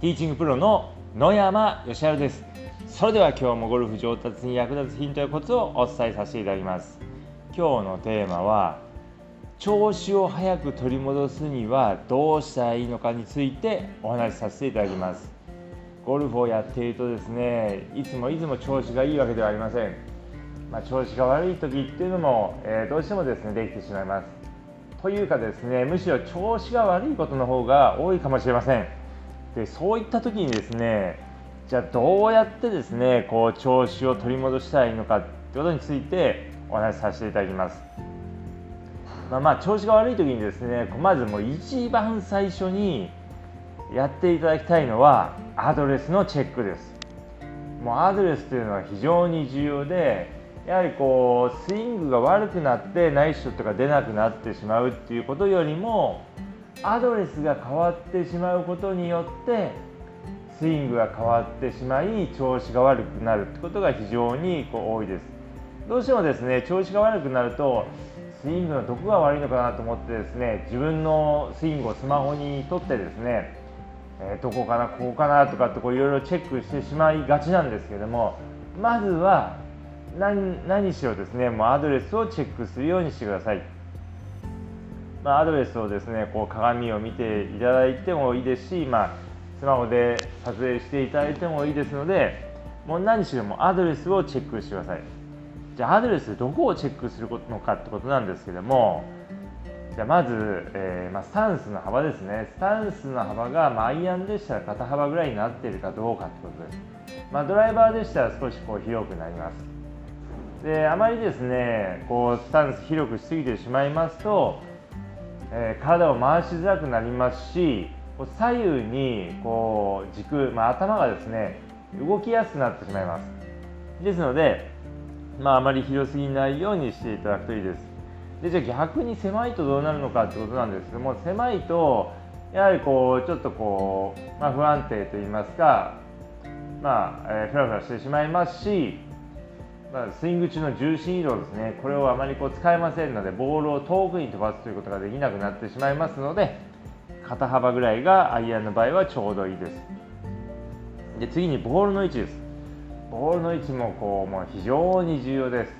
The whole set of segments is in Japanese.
ティーチングプロの野山義晴です。それでは今日もゴルフ上達に役立つヒントやコツをお伝えさせていただきます。今日のテーマは調子を早く取り戻すにはどうしたらいいのかについてお話しさせていただきます。ゴルフをやっているとですねいつもいつも調子がいいわけではありません、まあ、調子が悪い時っていうのも、えー、どうしてもですねできてしまいます。というかですねむしろ調子が悪いことの方が多いかもしれません。でそういった時にですねじゃあどうやってですねこう調子を取り戻したらいいのかってことについてお話しさせていただきます。まあ、まあ調子が悪い時にですねまずもう一番最初にやっていただきたいのはアドレスのチェックです。もうアドレスというのは非常に重要でやはりこうスイングが悪くなってナイスショットが出なくなってしまうっていうことよりもアドレスが変わってしまうことによってスイングが変わってしまい調子が悪くなるってことが非常にこう多いですどうしてもですね調子が悪くなるとスイングのどこが悪いのかなと思ってですね自分のスイングをスマホに撮ってですね、えー、どこかなここかなとかっていろいろチェックしてしまいがちなんですけどもまずは何何しろですねもうアドレスをチェックするようにしてください。まあ、アドレスをですねこう鏡を見ていただいてもいいですし、まあ、スマホで撮影していただいてもいいですのでもう何しろもアドレスをチェックしてください。じゃあアドレスどこをチェックするのかってことなんですけどもじゃあまず、えー、まあ、スタンスの幅ですね。スタンスの幅が、まあ、アイアンでしたら肩幅ぐらいになっているかどうかってことです、まあ、ドライバーでしたら少しこう広くなります。であまりですねこうスタンス広くしすぎてしまいますとえー、体を回しづらくなりますし左右にこう軸、まあ、頭がですね動きやすくなってしまいます。ですので、まあ、あまり広すぎないようにしていただくといいです。でじゃあ逆に狭いとどうなるのかってことなんですけども狭いとやはりこうちょっとこう、まあ、不安定といいますかまあ、えー、フラフラしてしまいますしまあ、スイング中の重心移動ですね。これをあまりこう使えませんのでボールを遠くに飛ばすということができなくなってしまいますので肩幅ぐらいがアイアンの場合はちょうどいいです。で次にボールの位置です。ボールの位置もこうもう非常に重要です。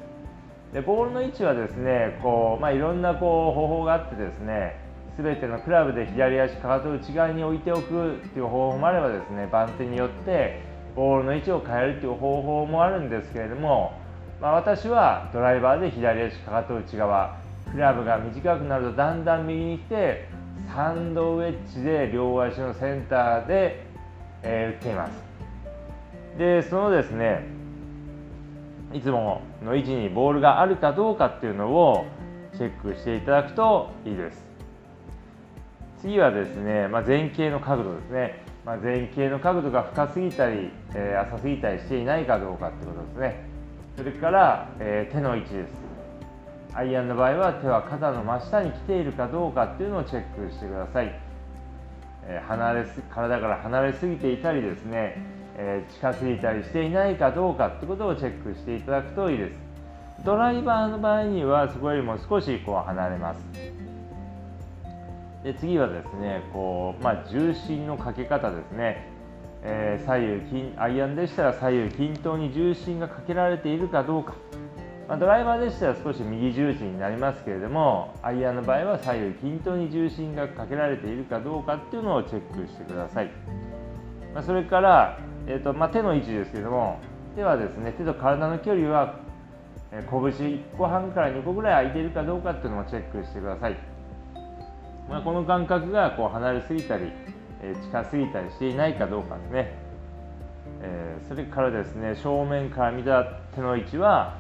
でボールの位置はですねこう、まあ、いろんなこう方法があってですね全てのクラブで左足かかと内側に置いておくという方法もあればですね番手によってボールの位置を変えるという方法もあるんですけれどもまあ、私はドライバーで左足かかと内側。クラブが短くなるとだんだん右に来てサンドウェッジで両足のセンターで、えー、打っています。でそのですねいつもの位置にボールがあるかどうかっていうのをチェックしていただくといいです。次はですね、まあ、前傾の角度ですね、まあ、前傾の角度が深すぎたり、えー、浅すぎたりしていないかどうかってことですね。それから、えー、手の位置です。アイアンの場合は手は肩の真下に来ているかどうかっていうのをチェックしてください、えー、離れす体から離れすぎていたりですね、えー、近づいたりしていないかどうかってことをチェックしていただくといいです。ドライバーの場合にはそこよりも少しこう離れます。で次はですねこう、まあ、重心のかけ方ですね。えー、左右金アイアンでしたら左右均等に重心がかけられているかどうか、まあ、ドライバーでしたら少し右重心になりますけれどもアイアンの場合は左右均等に重心がかけられているかどうかっていうのをチェックしてください、まあ、それから、えーとまあ、手の位置ですけども手はですね手と体の距離は拳1個半から2個ぐらい空いているかどうかっていうのもチェックしてください、ま、この感覚がこう離れすぎたりえ近すぎたりしていないかどうかですね、えそれからですね正面から見た手の位置は、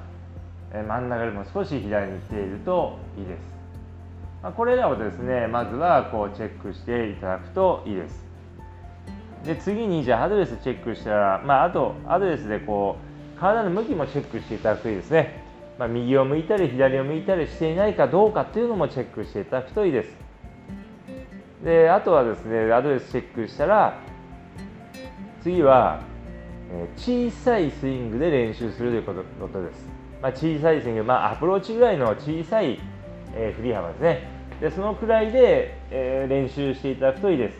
え真ん中よりも少し左に来ているといいです、まこれらをですねまずはこうチェックしていただくといいです。で次にじゃあアドレスチェックしたら、まあ、あとアドレスでこう体の向きもチェックしていただくといいですね、まあ、右を向いたり左を向いたりしていないかどうかっていうのもチェックしていただくといいです。であとはですねアドレスチェックしたら次は小さいスイングで練習するということです、まあ、小さいスイング、まあ、アプローチぐらいの小さい、え、振り幅ですね。でそのくらいで、え、練習していただくといいです。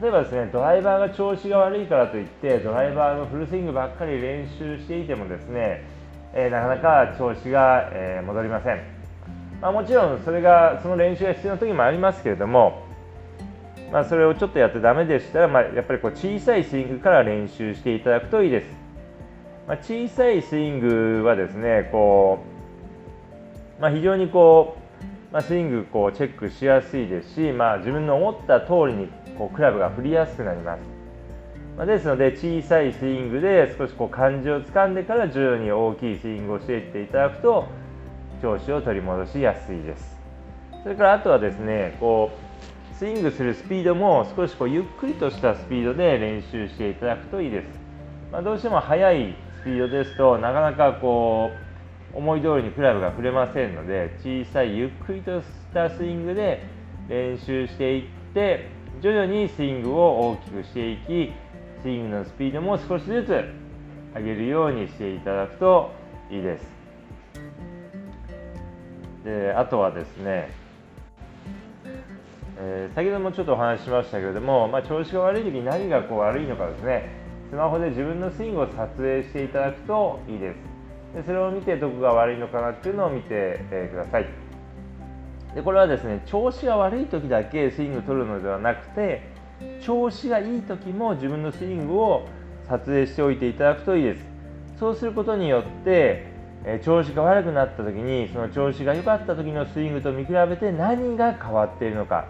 例えばですねドライバーが調子が悪いからといってドライバーのフルスイングばっかり練習していてもですね、え、なかなか調子が、え、戻りません、まあ、もちろんそれがその練習が必要な時もありますけれども、まあ、それをちょっとやってだめでしたら、まあ、やっぱりこう小さいスイングから練習していただくといいです、まあ、小さいスイングはですねこう、まあ、非常にこう、ま、スイングこうチェックしやすいですし、まあ、自分の思った通りにこうクラブが振りやすくなります。ま、ですので小さいスイングで少しこう感じをつかんでから徐々に大きいスイングをしていっていただくと調子を取り戻しやすいです。それからあとはですねこうスイングするスピードも少しこうゆっくりとしたスピードで練習していただくといいです。まあ、どうしても速いスピードですとなかなかこう思い通りにクラブが振れませんので小さいゆっくりとしたスイングで練習していって徐々にスイングを大きくしていきスイングのスピードも少しずつ上げるようにしていただくといいですであとはですね、えー、先ほどもちょっとお話ししましたけれども、まあ、調子が悪い時に何がこう悪いのかですね。スマホで自分のスイングを撮影していただくといいです。でそれを見てどこが悪いのかなっていうのを見て、えー、ください。でこれはですね調子が悪い時だけスイングを取るのではなくて調子がいい時も自分のスイングを撮影しておいていただくといいです。そうすることによってえ調子が悪くなった時にその調子が良かった時のスイングと見比べて何が変わっているのか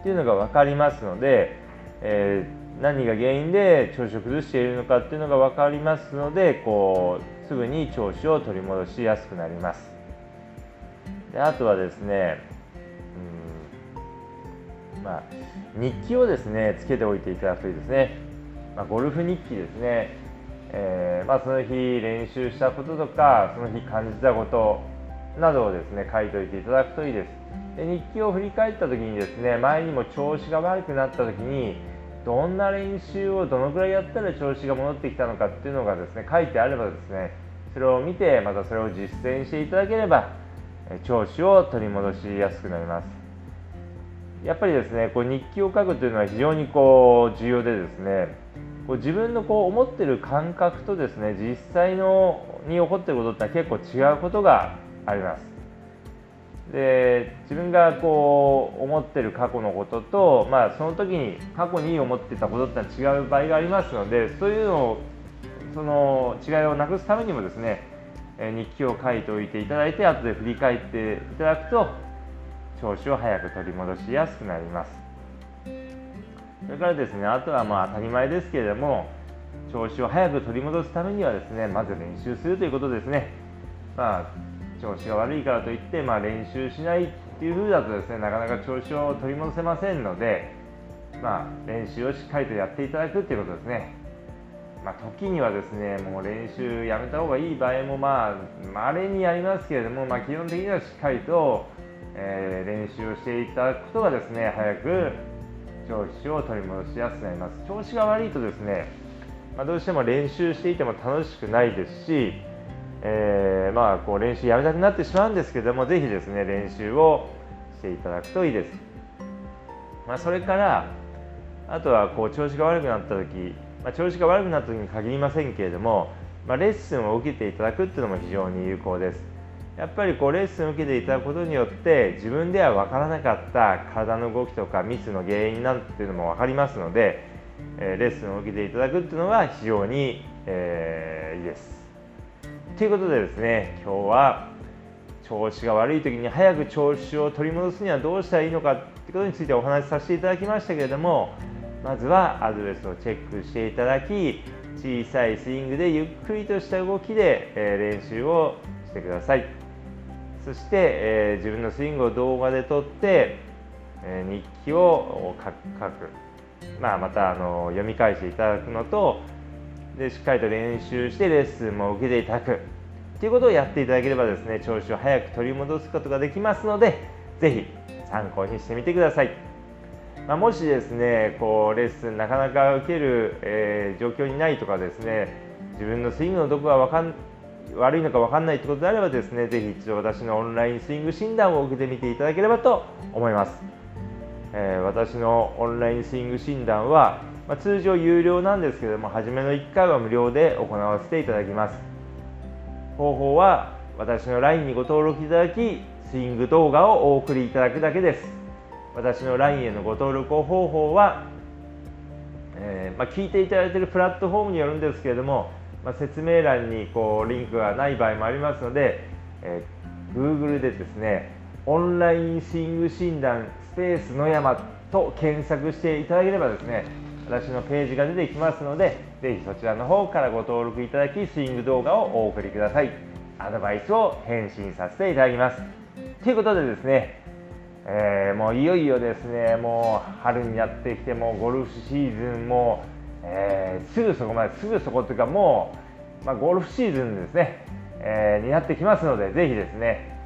っていうのが分かりますので、えー、何が原因で調子を崩しているのかっていうのが分かりますのでこうすぐに調子を取り戻しやすくなります。であとはですね、うんまあ、日記をですねつけておいていただくといいですね、まあ、ゴルフ日記ですね、えー、まあ、その日練習したこととかその日感じたことなどをですね書いておいていただくといいです。で日記を振り返った時にですね前にも調子が悪くなった時にどんな練習をどのくらいやったら調子が戻ってきたのかっていうのがですね書いてあればですねそれを見てまたそれを実践していただければ調子を取り戻しやすくなります。やっぱりですねこう日記を書くというのは非常にこう重要でですねこう自分のこう思ってる感覚とですね実際のに起こってることって結構違うことがあります。で自分がこう思ってる過去のことと、まあ、その時に過去に思ってたことっては違う場合がありますのでそういうのをその違いをなくすためにもですね日記を書いておいていただいて後で振り返っていただくと調子を早く取り戻しやすくなります。それからですねあとはまあ当たり前ですけれども調子を早く取り戻すためにはですねまず練習するということですね。まあ調子が悪いからといって、まあ、練習しないっていう風だとですねなかなか調子を取り戻せませんのでまあ練習をしっかりとやっていただくということですね。まあ、時にはですねもう練習やめた方がいい場合もまあ稀にありますけれども、まあ、基本的にはしっかりと、えー、練習をしていただくことがですね早く調子を取り戻しやすくなります。調子が悪いとですね、まあ、どうしても練習していても楽しくないですし、えー、まあこう練習やめたくなってしまうんですけどもぜひですね練習をしていただくといいです、まあ、それからあとはこう調子が悪くなった時まあ、調子が悪くなった時に限りませんけれども、ま、レッスンを受けていただくっていうのも非常に有効です。やっぱりこうレッスンを受けていただくことによって自分では分からなかった体の動きとかミスの原因なんていうのも分かりますので、えー、レッスンを受けていただくっていうのは非常に、えー、いいです。ということでですね今日は調子が悪い時に早く調子を取り戻すにはどうしたらいいのかってことについてお話しさせていただきましたけれどもまずはアドレスをチェックしていただき小さいスイングでゆっくりとした動きで、え練習をしてください。そして、え自分のスイングを動画で撮って、え日記を書く、まあ、またあの読み返していただくのとでしっかりと練習してレッスンも受けていただくということをやっていただければですね調子を早く取り戻すことができますので是非参考にしてみてください。まあ、もしですねこうレッスンなかなか受ける、えー、状況にないとかですね自分のスイングのどこがわかん悪いのか分かんないということであればですねぜひ一度私のオンラインスイング診断を受けてみていただければと思います。えー、私のオンラインスイング診断は、まあ、通常有料なんですけども初めの1回は無料で行わせていただきます。方法は私の LINE にご登録いただきスイング動画をお送りいただくだけです。私の LINE へのご登録方法は、えー、まあ、聞いていただいているプラットフォームによるんですけれども、まあ、説明欄にこうリンクがない場合もありますので、えー、Google でですねオンラインスイング診断スペース野山と検索していただければですね私のページが出てきますのでぜひそちらの方からご登録いただきスイング動画をお送りください。アドバイスを返信させていただきます。ということでですね、えー、もういよいよですねもう春になってきてもゴルフシーズンも、えー、すぐそこまですぐそこというかもう、まあ、ゴルフシーズンですね、えー、になってきますのでぜひですね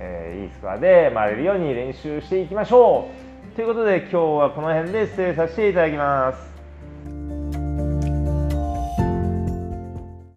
えー、いいスコアで回れるように練習していきましょうということで今日はこの辺で失礼させていただきます。